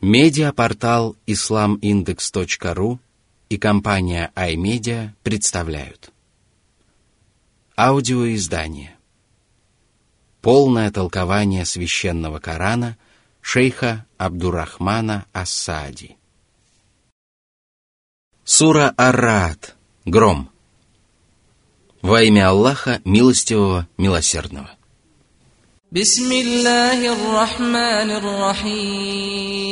Медиапортал islamindex.ru и компания iMedia представляют. Аудиоиздание. Полное толкование священного Корана шейха Абдурахмана Асади Сура Арат Гром. Во имя Аллаха, милостивого, милосердного. بسم الله الرحمن الرحيم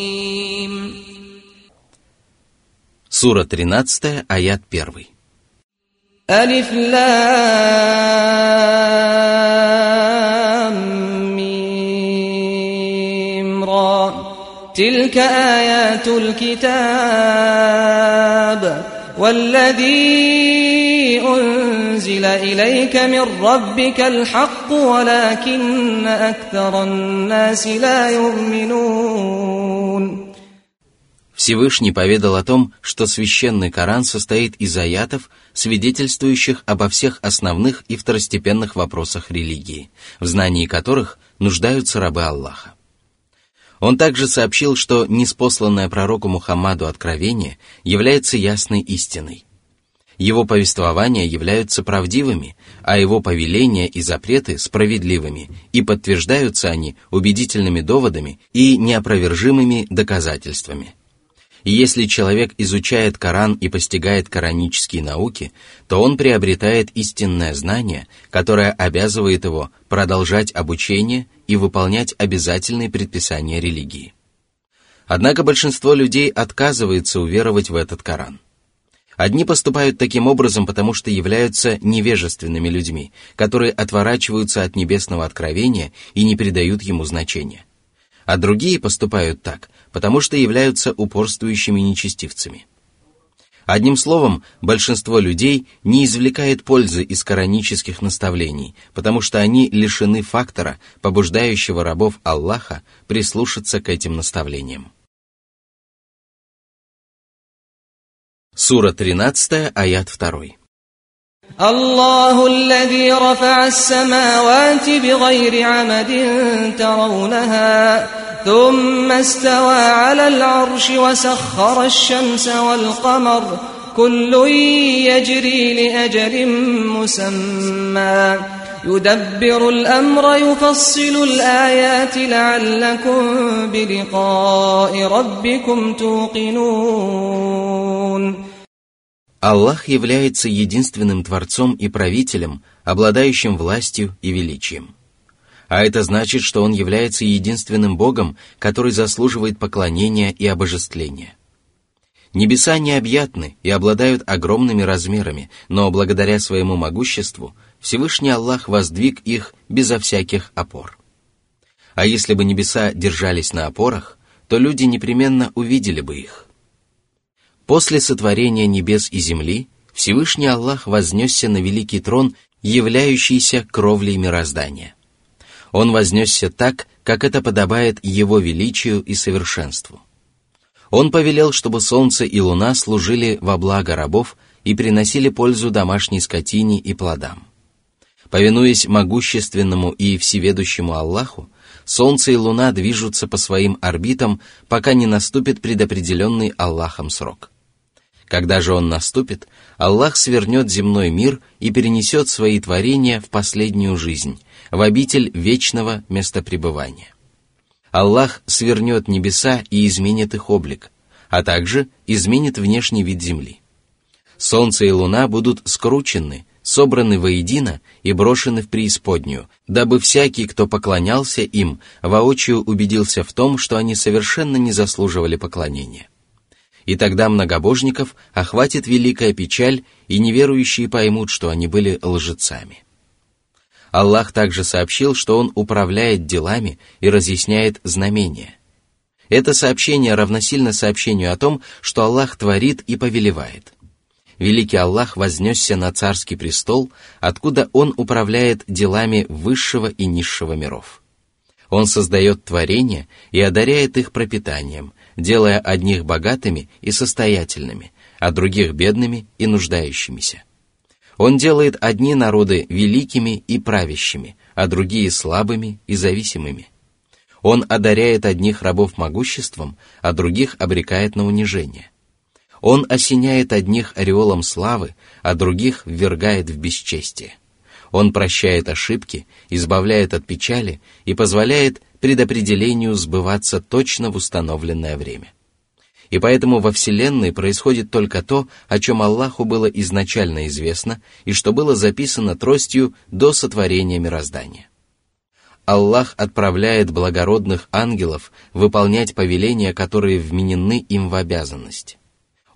Сура 13, аят 1. ألف لام ميم را تلك آيات الكتاب والذي أنزل إليك من ربك الحق ولكن أكثر الناس لا يؤمنون Всевышний поведал о том, что священный Коран состоит из аятов, свидетельствующих обо всех основных и второстепенных вопросах религии, в знании которых нуждаются рабы Аллаха. Он также сообщил, что неспосланное пророку Мухаммаду откровение является ясной истиной. его повествования являются правдивыми, а его повеления и запреты справедливыми, и подтверждаются они убедительными доводами и неопровержимыми доказательствами. И если человек изучает Коран и постигает коранические науки, то он приобретает истинное знание, которое обязывает его продолжать обучение и выполнять обязательные предписания религии. Однако большинство людей отказывается уверовать в этот Коран. Одни поступают таким образом, потому что являются невежественными людьми, которые отворачиваются от небесного откровения и не придают ему значения. А другие поступают так, потому что являются упорствующими нечестивцами. Одним словом, большинство людей не извлекает пользы из коранических наставлений, потому что они лишены фактора, побуждающего рабов Аллаха прислушаться к этим наставлениям. Сура 13, аят 2. الله الذي رفع السماوات بغير عمد ترونها ثم استوى على العرش وسخر الشمس والقمر كل يجري لأجل مسمى يدبر الأمر يفصل الآيات لعلكم بلقاء ربكم توقنون Аллах является единственным Творцом и Правителем, обладающим властью и величием. А это значит, что Он является единственным Богом, который заслуживает поклонения и обожествления. Небеса необъятны и обладают огромными размерами, но благодаря своему могуществу Всевышний Аллах воздвиг их безо всяких опор. А если бы небеса держались на опорах, то люди непременно увидели бы их. После сотворения небес и земли Всевышний Аллах вознесся на великий трон, являющийся кровлей мироздания. Он вознесся так, как это подобает Его величию и совершенству. Он повелел, чтобы солнце и луна служили во благо рабов и приносили пользу домашней скотине и плодам. Повинуясь могущественному и всеведущему Аллаху, солнце и луна движутся по своим орбитам, пока не наступит предопределенный Аллахом срок – когда же он наступит, Аллах свернет земной мир и перенесет свои творения в последнюю жизнь, в обитель вечного местопребывания. Аллах свернет небеса и изменит их облик, а также изменит внешний вид земли. Солнце и луна будут скручены, собраны воедино и брошены в преисподнюю, дабы всякий, кто поклонялся им, воочию убедился в том, что они совершенно не заслуживали поклонения и тогда многобожников охватит великая печаль, и неверующие поймут, что они были лжецами. Аллах также сообщил, что Он управляет делами и разъясняет знамения. Это сообщение равносильно сообщению о том, что Аллах творит и повелевает. Великий Аллах вознесся на царский престол, откуда Он управляет делами высшего и низшего миров. Он создает творения и одаряет их пропитанием, делая одних богатыми и состоятельными, а других бедными и нуждающимися. Он делает одни народы великими и правящими, а другие слабыми и зависимыми. Он одаряет одних рабов могуществом, а других обрекает на унижение. Он осеняет одних ореолом славы, а других ввергает в бесчестие. Он прощает ошибки, избавляет от печали и позволяет предопределению сбываться точно в установленное время. И поэтому во Вселенной происходит только то, о чем Аллаху было изначально известно и что было записано тростью до сотворения мироздания. Аллах отправляет благородных ангелов выполнять повеления, которые вменены им в обязанность.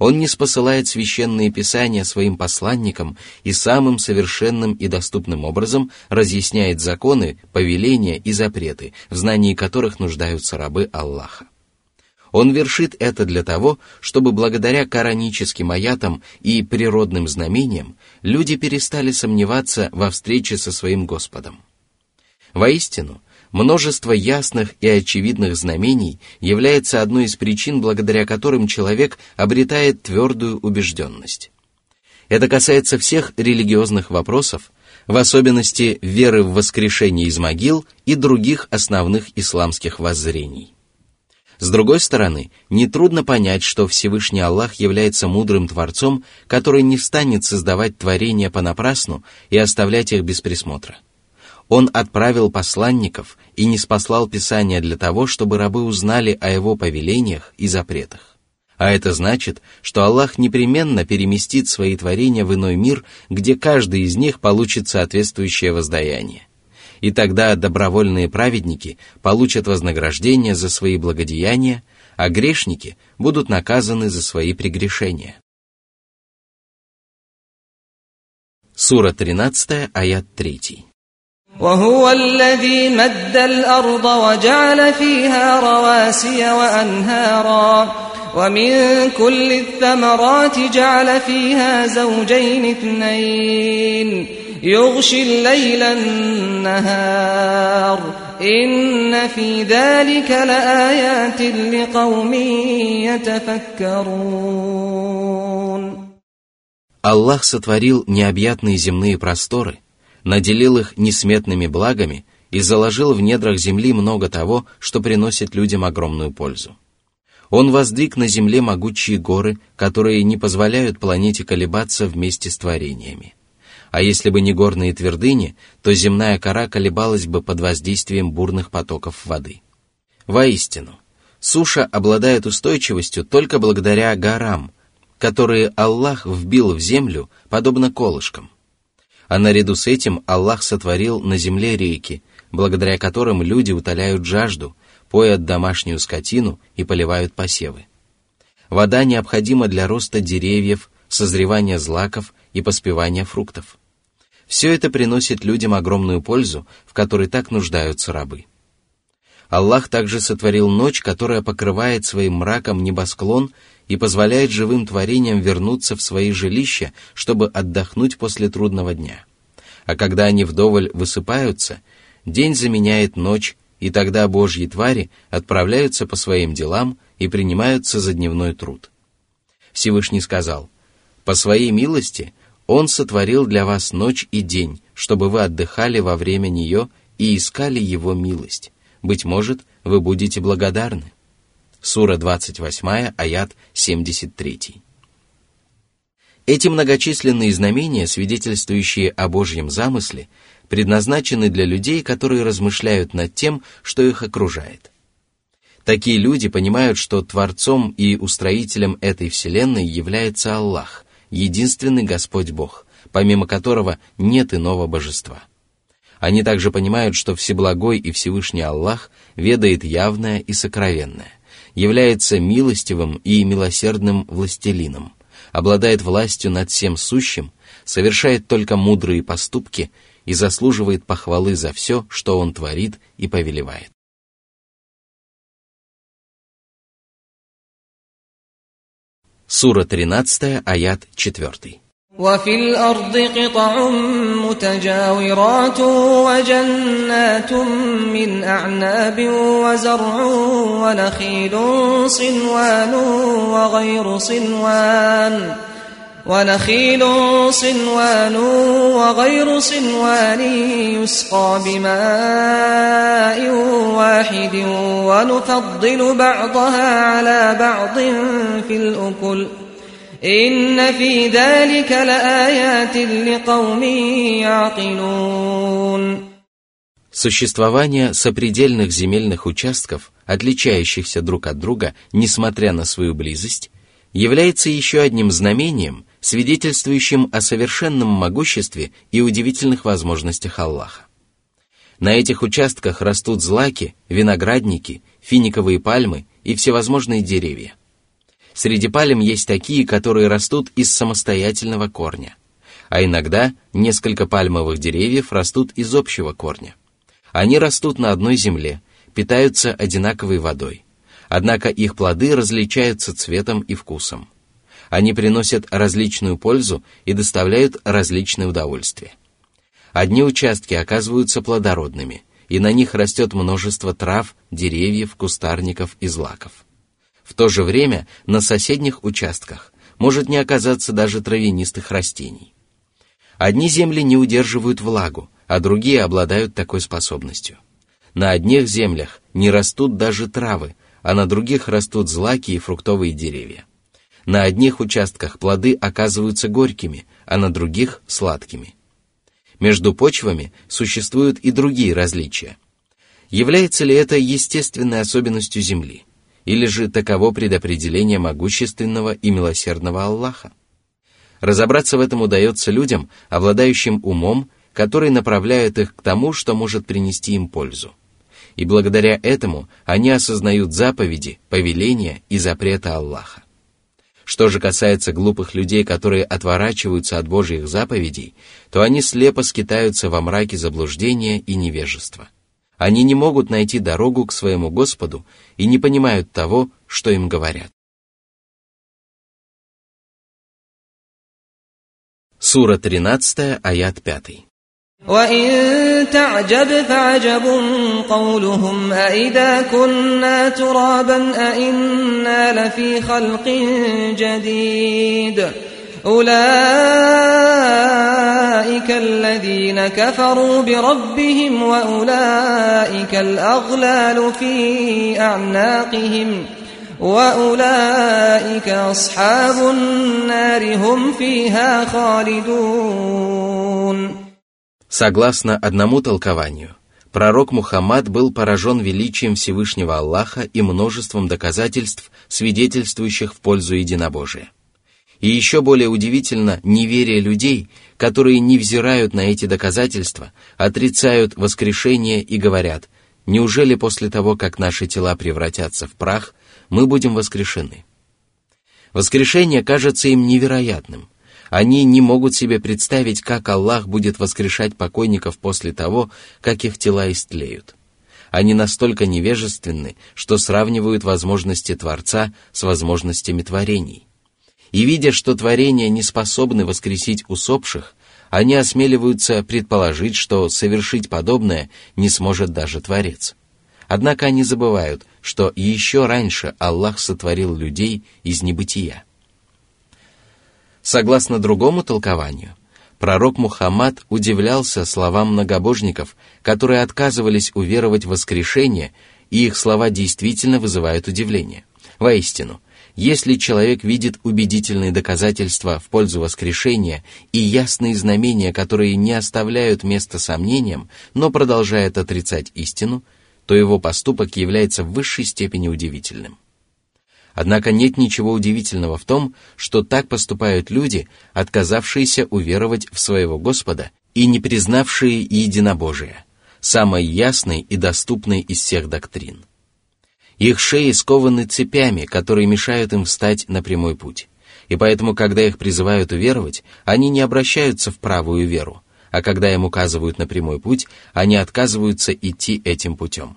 Он не спосылает священные писания своим посланникам и самым совершенным и доступным образом разъясняет законы, повеления и запреты, в знании которых нуждаются рабы Аллаха. Он вершит это для того, чтобы благодаря кораническим аятам и природным знамениям люди перестали сомневаться во встрече со своим Господом. Воистину, множество ясных и очевидных знамений является одной из причин, благодаря которым человек обретает твердую убежденность. Это касается всех религиозных вопросов, в особенности веры в воскрешение из могил и других основных исламских воззрений. С другой стороны, нетрудно понять, что Всевышний Аллах является мудрым Творцом, который не станет создавать творения понапрасну и оставлять их без присмотра. Он отправил посланников и не спаслал Писания для того, чтобы рабы узнали о его повелениях и запретах. А это значит, что Аллах непременно переместит свои творения в иной мир, где каждый из них получит соответствующее воздаяние и тогда добровольные праведники получат вознаграждение за свои благодеяния, а грешники будут наказаны за свои прегрешения. Сура 13, аят 3. وهو الذي مد الأرض وجعل فيها رواسي وأنهارا ومن كل الثمرات جعل فيها زوجين اثنين يغشي الليل النهار إن في ذلك لآيات لقوم يتفكرون Аллах сотворил необъятные земные просторы, наделил их несметными благами и заложил в недрах земли много того, что приносит людям огромную пользу. Он воздвиг на земле могучие горы, которые не позволяют планете колебаться вместе с творениями а если бы не горные твердыни, то земная кора колебалась бы под воздействием бурных потоков воды. Воистину, суша обладает устойчивостью только благодаря горам, которые Аллах вбил в землю, подобно колышкам. А наряду с этим Аллах сотворил на земле реки, благодаря которым люди утоляют жажду, поят домашнюю скотину и поливают посевы. Вода необходима для роста деревьев, созревания злаков и поспевания фруктов. Все это приносит людям огромную пользу, в которой так нуждаются рабы. Аллах также сотворил ночь, которая покрывает своим мраком небосклон и позволяет живым творениям вернуться в свои жилища, чтобы отдохнуть после трудного дня. А когда они вдоволь высыпаются, день заменяет ночь, и тогда Божьи твари отправляются по своим делам и принимаются за дневной труд. Всевышний сказал, «По своей милости он сотворил для вас ночь и день, чтобы вы отдыхали во время нее и искали Его милость. Быть может, вы будете благодарны. Сура 28, аят 73. Эти многочисленные знамения, свидетельствующие о Божьем замысле, предназначены для людей, которые размышляют над тем, что их окружает. Такие люди понимают, что Творцом и Устроителем этой Вселенной является Аллах – единственный Господь Бог, помимо которого нет иного божества. Они также понимают, что Всеблагой и Всевышний Аллах ведает явное и сокровенное, является милостивым и милосердным властелином, обладает властью над всем сущим, совершает только мудрые поступки и заслуживает похвалы за все, что Он творит и повелевает. Сура 13, аят 4. وفي الأرض قطع متجاورات وجنات من أعناب وزرع ونخيل صنوان وغير صنوان ونخيل صنوان وغير صنوان يسقى بماء واحد ونفضل بعضها على بعض في الأكل «Инна фи далика лааятин ликауми яакилун». Существование сопредельных земельных участков, отличающихся друг от друга, несмотря на свою близость, является еще одним знамением, свидетельствующим о совершенном могуществе и удивительных возможностях Аллаха. На этих участках растут злаки, виноградники, финиковые пальмы и всевозможные деревья – Среди пальм есть такие, которые растут из самостоятельного корня, а иногда несколько пальмовых деревьев растут из общего корня. Они растут на одной земле, питаются одинаковой водой. Однако их плоды различаются цветом и вкусом. Они приносят различную пользу и доставляют различное удовольствие. Одни участки оказываются плодородными, и на них растет множество трав, деревьев, кустарников и злаков. В то же время на соседних участках может не оказаться даже травянистых растений. Одни земли не удерживают влагу, а другие обладают такой способностью. На одних землях не растут даже травы, а на других растут злаки и фруктовые деревья. На одних участках плоды оказываются горькими, а на других – сладкими. Между почвами существуют и другие различия. Является ли это естественной особенностью Земли? Или же таково предопределение могущественного и милосердного Аллаха? Разобраться в этом удается людям, обладающим умом который направляет их к тому, что может принести им пользу. И благодаря этому они осознают заповеди, повеления и запреты Аллаха. Что же касается глупых людей, которые отворачиваются от Божьих заповедей, то они слепо скитаются во мраке заблуждения и невежества. Они не могут найти дорогу к своему Господу и не понимают того, что им говорят. Сура 13, аят 5. وإن تعجب فعجب قولهم أإذا كنا ترابا أإنا لفي خلق جديد أولئك الذين كفروا بربهم وأولئك الأغلال في أعناقهم وأولئك أصحاب النار هم فيها خالدون Согласно одному толкованию, пророк Мухаммад был поражен величием Всевышнего Аллаха и множеством доказательств, свидетельствующих в пользу единобожия. И еще более удивительно неверие людей, которые не взирают на эти доказательства, отрицают воскрешение и говорят, неужели после того, как наши тела превратятся в прах, мы будем воскрешены? Воскрешение кажется им невероятным, они не могут себе представить, как Аллах будет воскрешать покойников после того, как их тела истлеют. Они настолько невежественны, что сравнивают возможности Творца с возможностями творений. И видя, что творения не способны воскресить усопших, они осмеливаются предположить, что совершить подобное не сможет даже Творец. Однако они забывают, что еще раньше Аллах сотворил людей из небытия. Согласно другому толкованию, пророк Мухаммад удивлялся словам многобожников, которые отказывались уверовать в воскрешение, и их слова действительно вызывают удивление. Воистину, если человек видит убедительные доказательства в пользу воскрешения и ясные знамения, которые не оставляют места сомнениям, но продолжает отрицать истину, то его поступок является в высшей степени удивительным. Однако нет ничего удивительного в том, что так поступают люди, отказавшиеся уверовать в своего Господа и не признавшие единобожие, самой ясной и доступной из всех доктрин. Их шеи скованы цепями, которые мешают им встать на прямой путь. И поэтому, когда их призывают уверовать, они не обращаются в правую веру, а когда им указывают на прямой путь, они отказываются идти этим путем.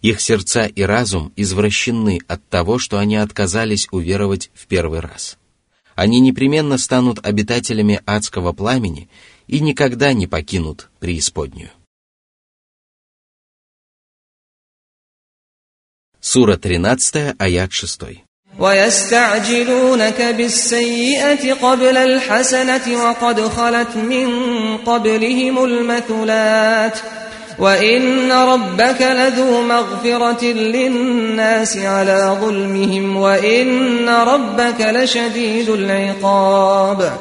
Их сердца и разум извращены от того, что они отказались уверовать в первый раз. Они непременно станут обитателями адского пламени и никогда не покинут преисподнюю. Сура 13, аят 6. ويستعجلونك بالسيئة قبل الحسنة وقد خلت من قبلهم المثلات وإن ربك لذو مغفرة للناس على ظلمهم وإن ربك لشديد العقاب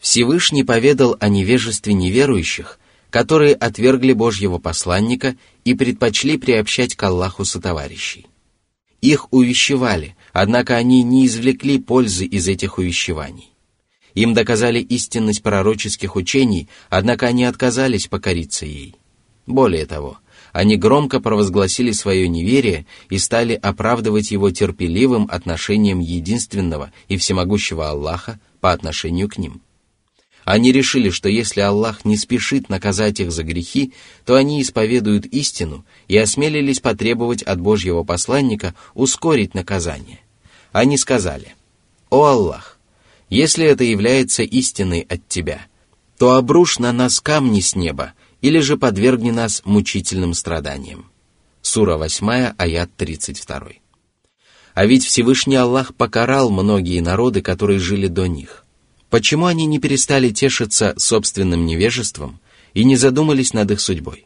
Всевышний поведал о невежестве неверующих, которые отвергли Божьего посланника и предпочли приобщать к Аллаху сотоварищей. Их увещевали, однако они не извлекли пользы из этих увещеваний. Им доказали истинность пророческих учений, однако они отказались покориться ей. Более того, они громко провозгласили свое неверие и стали оправдывать его терпеливым отношением единственного и всемогущего Аллаха по отношению к ним – они решили, что если Аллах не спешит наказать их за грехи, то они исповедуют истину и осмелились потребовать от Божьего посланника ускорить наказание. Они сказали, «О Аллах, если это является истиной от Тебя, то обрушь на нас камни с неба или же подвергни нас мучительным страданиям». Сура 8, аят 32. А ведь Всевышний Аллах покарал многие народы, которые жили до них – Почему они не перестали тешиться собственным невежеством и не задумались над их судьбой?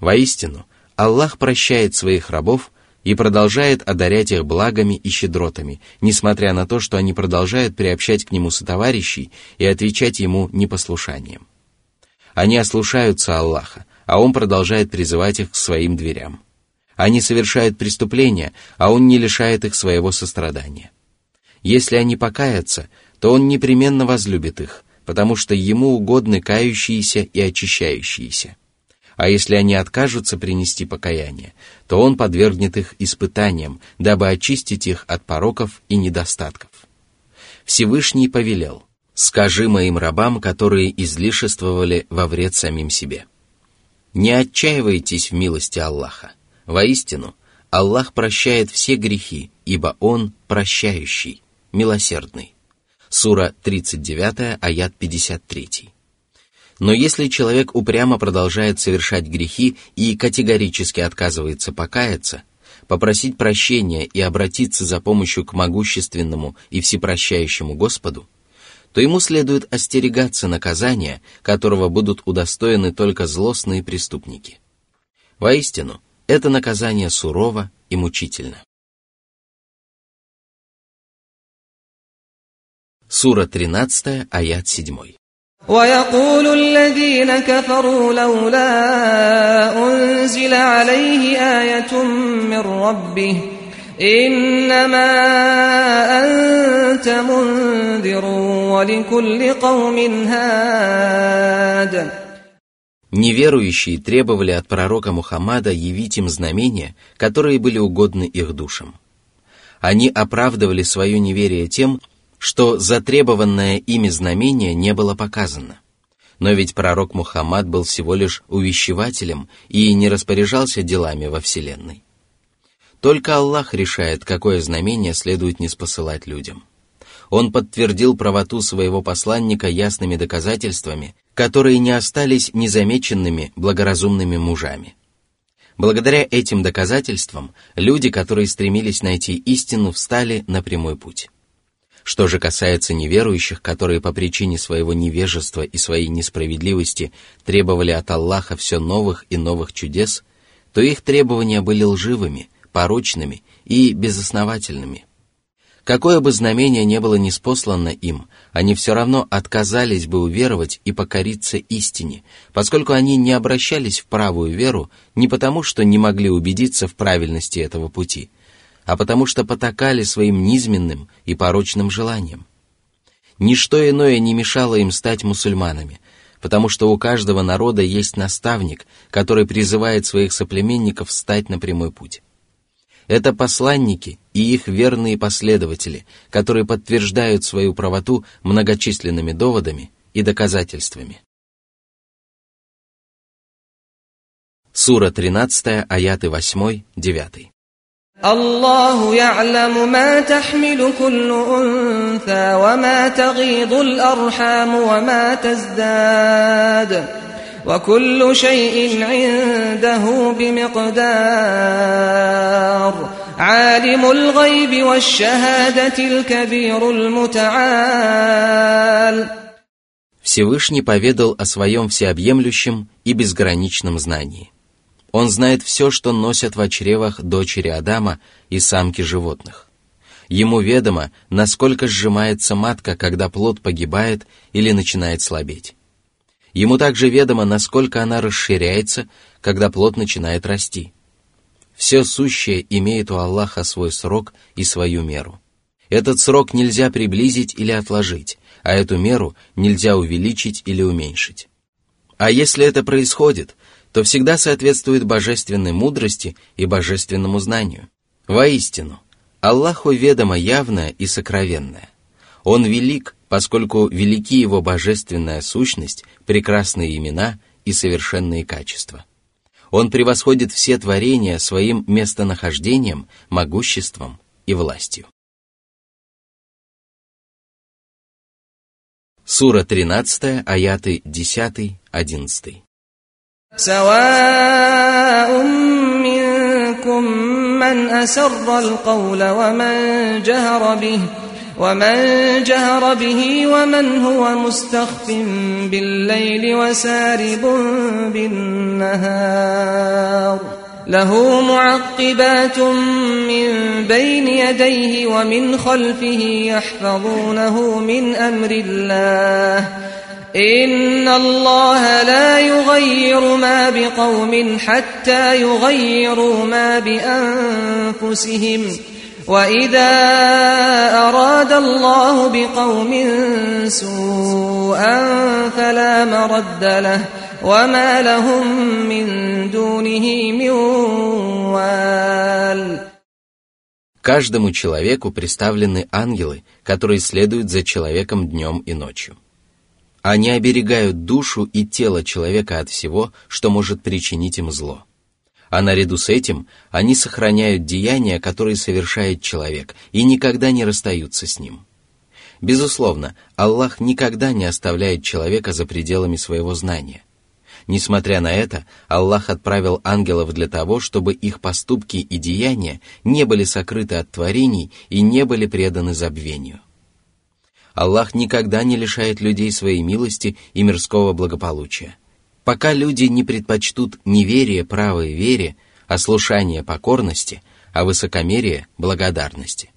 Воистину, Аллах прощает своих рабов и продолжает одарять их благами и щедротами, несмотря на то, что они продолжают приобщать к нему сотоварищей и отвечать ему непослушанием. Они ослушаются Аллаха, а Он продолжает призывать их к своим дверям. Они совершают преступления, а Он не лишает их своего сострадания. Если они покаятся, то он непременно возлюбит их, потому что ему угодны кающиеся и очищающиеся. А если они откажутся принести покаяние, то он подвергнет их испытаниям, дабы очистить их от пороков и недостатков. Всевышний повелел, «Скажи моим рабам, которые излишествовали во вред самим себе». Не отчаивайтесь в милости Аллаха. Воистину, Аллах прощает все грехи, ибо Он прощающий, милосердный. Сура 39, аят 53. Но если человек упрямо продолжает совершать грехи и категорически отказывается покаяться, попросить прощения и обратиться за помощью к могущественному и всепрощающему Господу, то ему следует остерегаться наказания, которого будут удостоены только злостные преступники. Воистину, это наказание сурово и мучительно. Сура 13, аят 7. ويقول الذين كفروا لولا أنزل عليه آية من ربه إنما أنت منذر ولكل قوم هاد Неверующие требовали от пророка Мухаммада явить им знамения, которые были угодны их душам. Они оправдывали свое неверие тем, что затребованное ими знамение не было показано. Но ведь пророк Мухаммад был всего лишь увещевателем и не распоряжался делами во Вселенной. Только Аллах решает, какое знамение следует не спосылать людям. Он подтвердил правоту своего посланника ясными доказательствами, которые не остались незамеченными благоразумными мужами. Благодаря этим доказательствам люди, которые стремились найти истину, встали на прямой путь. Что же касается неверующих, которые по причине своего невежества и своей несправедливости требовали от Аллаха все новых и новых чудес, то их требования были лживыми, порочными и безосновательными. Какое бы знамение не было неспослано им, они все равно отказались бы уверовать и покориться истине, поскольку они не обращались в правую веру не потому, что не могли убедиться в правильности этого пути – а потому что потакали своим низменным и порочным желаниям. Ничто иное не мешало им стать мусульманами, потому что у каждого народа есть наставник, который призывает своих соплеменников встать на прямой путь. Это посланники и их верные последователи, которые подтверждают свою правоту многочисленными доводами и доказательствами. Сура 13, аяты 8, 9. الله يعلم ما تحمل كل أنثى وما تغيض الأرحام وما تزداد وكل شيء عنده بمقدار عالم الغيب والشهادة الكبير المتعال Всевышний поведал о своем всеобъемлющем и безграничном знании. Он знает все, что носят в чревах дочери Адама и самки животных. Ему ведомо, насколько сжимается матка, когда плод погибает или начинает слабеть. Ему также ведомо, насколько она расширяется, когда плод начинает расти. Все сущее имеет у Аллаха свой срок и свою меру. Этот срок нельзя приблизить или отложить, а эту меру нельзя увеличить или уменьшить. А если это происходит, то всегда соответствует божественной мудрости и божественному знанию. Воистину, Аллаху ведомо явное и сокровенное. Он велик, поскольку велики его божественная сущность, прекрасные имена и совершенные качества. Он превосходит все творения своим местонахождением, могуществом и властью. Сура 13, аяты 10-11. سواء منكم من أسر القول ومن جهر به ومن جهر به ومن هو مستخف بالليل وسارب بالنهار. له معقبات من بين يديه ومن خلفه يحفظونه من أمر الله. إن الله لا يغير ما بقوم حتى يغيروا ما بأنفسهم وإذا أراد الله بقوم سوءا فلا مرد له وما لهم من دونه من وال Каждому человеку представлены ангелы, которые следуют за человеком днем и ночью. Они оберегают душу и тело человека от всего, что может причинить им зло. А наряду с этим они сохраняют деяния, которые совершает человек, и никогда не расстаются с ним. Безусловно, Аллах никогда не оставляет человека за пределами своего знания. Несмотря на это, Аллах отправил ангелов для того, чтобы их поступки и деяния не были сокрыты от творений и не были преданы забвению. Аллах никогда не лишает людей своей милости и мирского благополучия. Пока люди не предпочтут неверие правой вере, а слушание покорности, а высокомерие благодарности.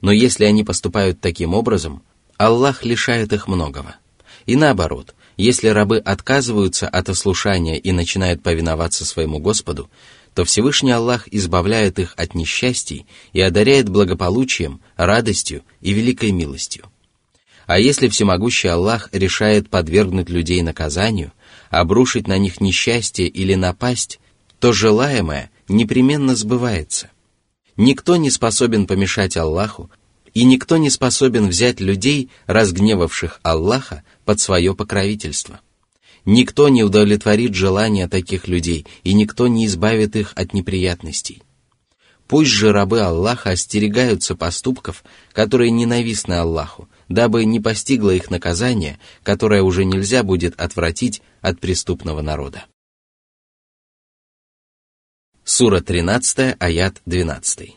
Но если они поступают таким образом, Аллах лишает их многого. И наоборот, если рабы отказываются от ослушания и начинают повиноваться своему Господу, то Всевышний Аллах избавляет их от несчастий и одаряет благополучием, радостью и великой милостью. А если всемогущий Аллах решает подвергнуть людей наказанию, обрушить на них несчастье или напасть, то желаемое непременно сбывается. Никто не способен помешать Аллаху, и никто не способен взять людей, разгневавших Аллаха, под свое покровительство. Никто не удовлетворит желания таких людей, и никто не избавит их от неприятностей. Пусть же рабы Аллаха остерегаются поступков, которые ненавистны Аллаху, дабы не постигло их наказание, которое уже нельзя будет отвратить от преступного народа. Сура 13, аят 12.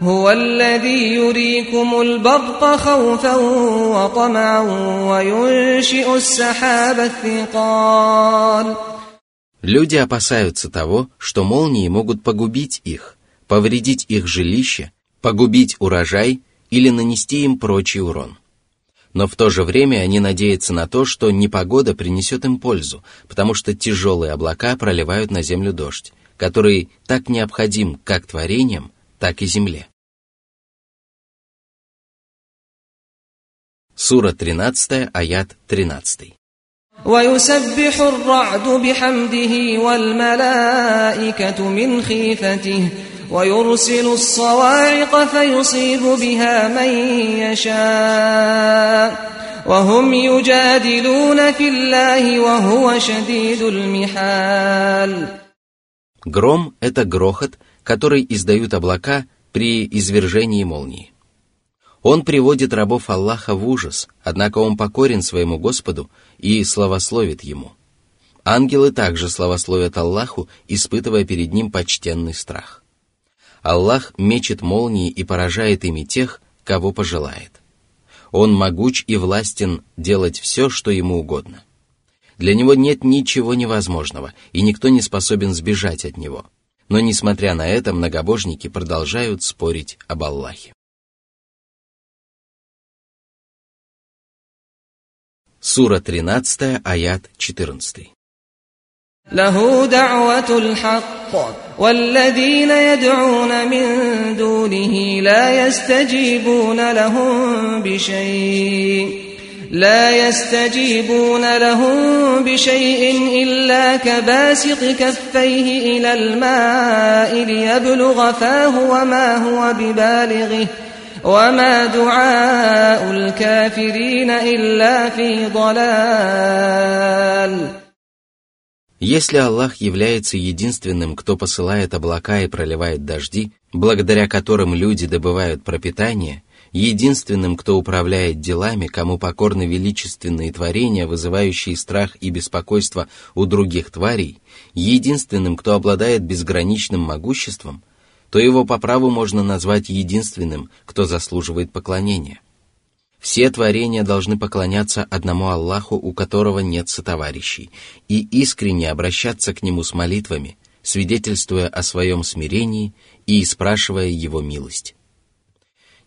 هو الذي يريكم البرق خوفا وطمعا وينشئ السحاب الثقال Люди опасаются того, что молнии могут погубить их, повредить их жилище, погубить урожай или нанести им прочий урон но в то же время они надеются на то, что непогода принесет им пользу, потому что тяжелые облака проливают на землю дождь, который так необходим как творениям, так и земле. Сура 13, аят 13. ويسبح الرعد بحمده والملائكة من خيفته ويرسل الصواعق فيصيب بها من يشاء وهم يجادلون في الله وهو شديد المحال Гром — это грохот, который издают облака при извержении молнии. Он приводит рабов Аллаха в ужас, однако он покорен своему Господу и славословит ему. Ангелы также славословят Аллаху, испытывая перед ним почтенный страх. Аллах мечет молнии и поражает ими тех, кого пожелает. Он могуч и властен делать все, что ему угодно. Для него нет ничего невозможного, и никто не способен сбежать от него. Но, несмотря на это, многобожники продолжают спорить об Аллахе. Сура 13, аят 14. والذين يدعون من دونه لا يستجيبون لهم بشيء لا يستجيبون لهم بشيء إلا كباسط كفيه إلى الماء ليبلغ فاه وما هو ببالغه وما دعاء الكافرين إلا في ضلال. Если Аллах является единственным, кто посылает облака и проливает дожди, благодаря которым люди добывают пропитание, единственным, кто управляет делами, кому покорны величественные творения, вызывающие страх и беспокойство у других тварей, единственным, кто обладает безграничным могуществом, то его по праву можно назвать единственным, кто заслуживает поклонения – все творения должны поклоняться одному Аллаху, у которого нет сотоварищей, и искренне обращаться к Нему с молитвами, свидетельствуя о своем смирении и спрашивая Его милость.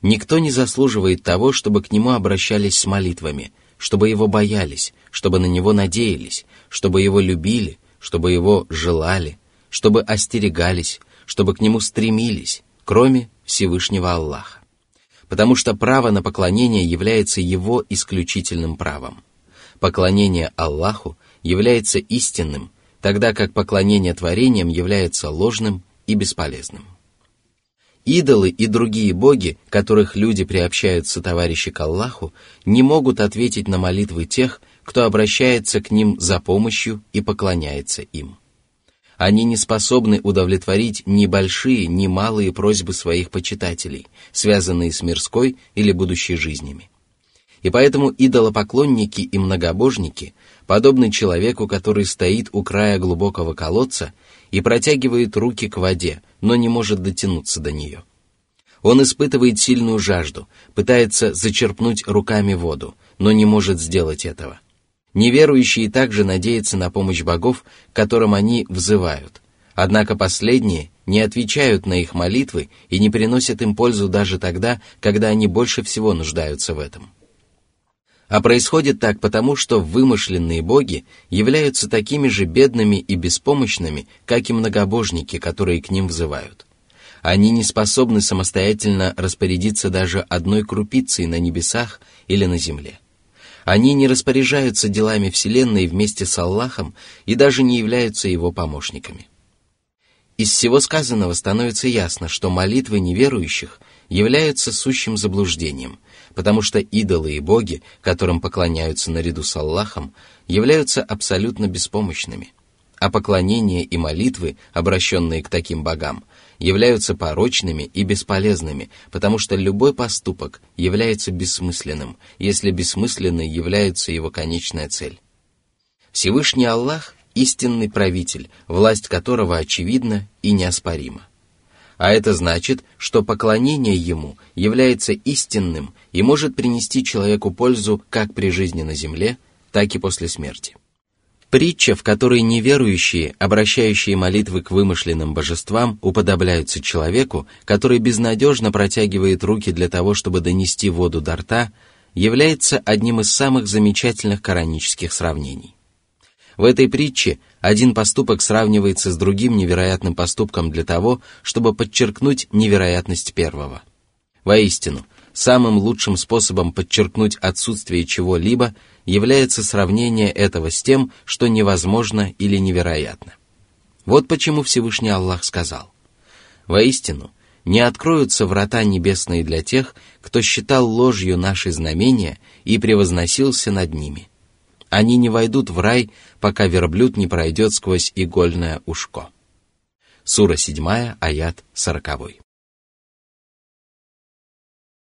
Никто не заслуживает того, чтобы к Нему обращались с молитвами, чтобы Его боялись, чтобы на Него надеялись, чтобы Его любили, чтобы Его желали, чтобы остерегались, чтобы к Нему стремились, кроме Всевышнего Аллаха потому что право на поклонение является его исключительным правом. Поклонение Аллаху является истинным, тогда как поклонение творениям является ложным и бесполезным. Идолы и другие боги, которых люди приобщаются товарищи к Аллаху, не могут ответить на молитвы тех, кто обращается к ним за помощью и поклоняется им. Они не способны удовлетворить ни большие, ни малые просьбы своих почитателей, связанные с мирской или будущей жизнями. И поэтому идолопоклонники и многобожники подобны человеку, который стоит у края глубокого колодца и протягивает руки к воде, но не может дотянуться до нее. Он испытывает сильную жажду, пытается зачерпнуть руками воду, но не может сделать этого – Неверующие также надеются на помощь богов, к которым они взывают. Однако последние не отвечают на их молитвы и не приносят им пользу даже тогда, когда они больше всего нуждаются в этом. А происходит так потому, что вымышленные боги являются такими же бедными и беспомощными, как и многобожники, которые к ним взывают. Они не способны самостоятельно распорядиться даже одной крупицей на небесах или на земле. Они не распоряжаются делами Вселенной вместе с Аллахом и даже не являются его помощниками. Из всего сказанного становится ясно, что молитвы неверующих являются сущим заблуждением, потому что идолы и боги, которым поклоняются наряду с Аллахом, являются абсолютно беспомощными, а поклонение и молитвы, обращенные к таким богам, являются порочными и бесполезными, потому что любой поступок является бессмысленным, если бессмысленной является его конечная цель. Всевышний Аллах – истинный правитель, власть которого очевидна и неоспорима. А это значит, что поклонение ему является истинным и может принести человеку пользу как при жизни на земле, так и после смерти. Притча, в которой неверующие, обращающие молитвы к вымышленным божествам, уподобляются человеку, который безнадежно протягивает руки для того, чтобы донести воду до рта, является одним из самых замечательных коранических сравнений. В этой притче один поступок сравнивается с другим невероятным поступком для того, чтобы подчеркнуть невероятность первого. Воистину, самым лучшим способом подчеркнуть отсутствие чего-либо – является сравнение этого с тем, что невозможно или невероятно. Вот почему Всевышний Аллах сказал, «Воистину, не откроются врата небесные для тех, кто считал ложью наши знамения и превозносился над ними. Они не войдут в рай, пока верблюд не пройдет сквозь игольное ушко». Сура 7, аят 40.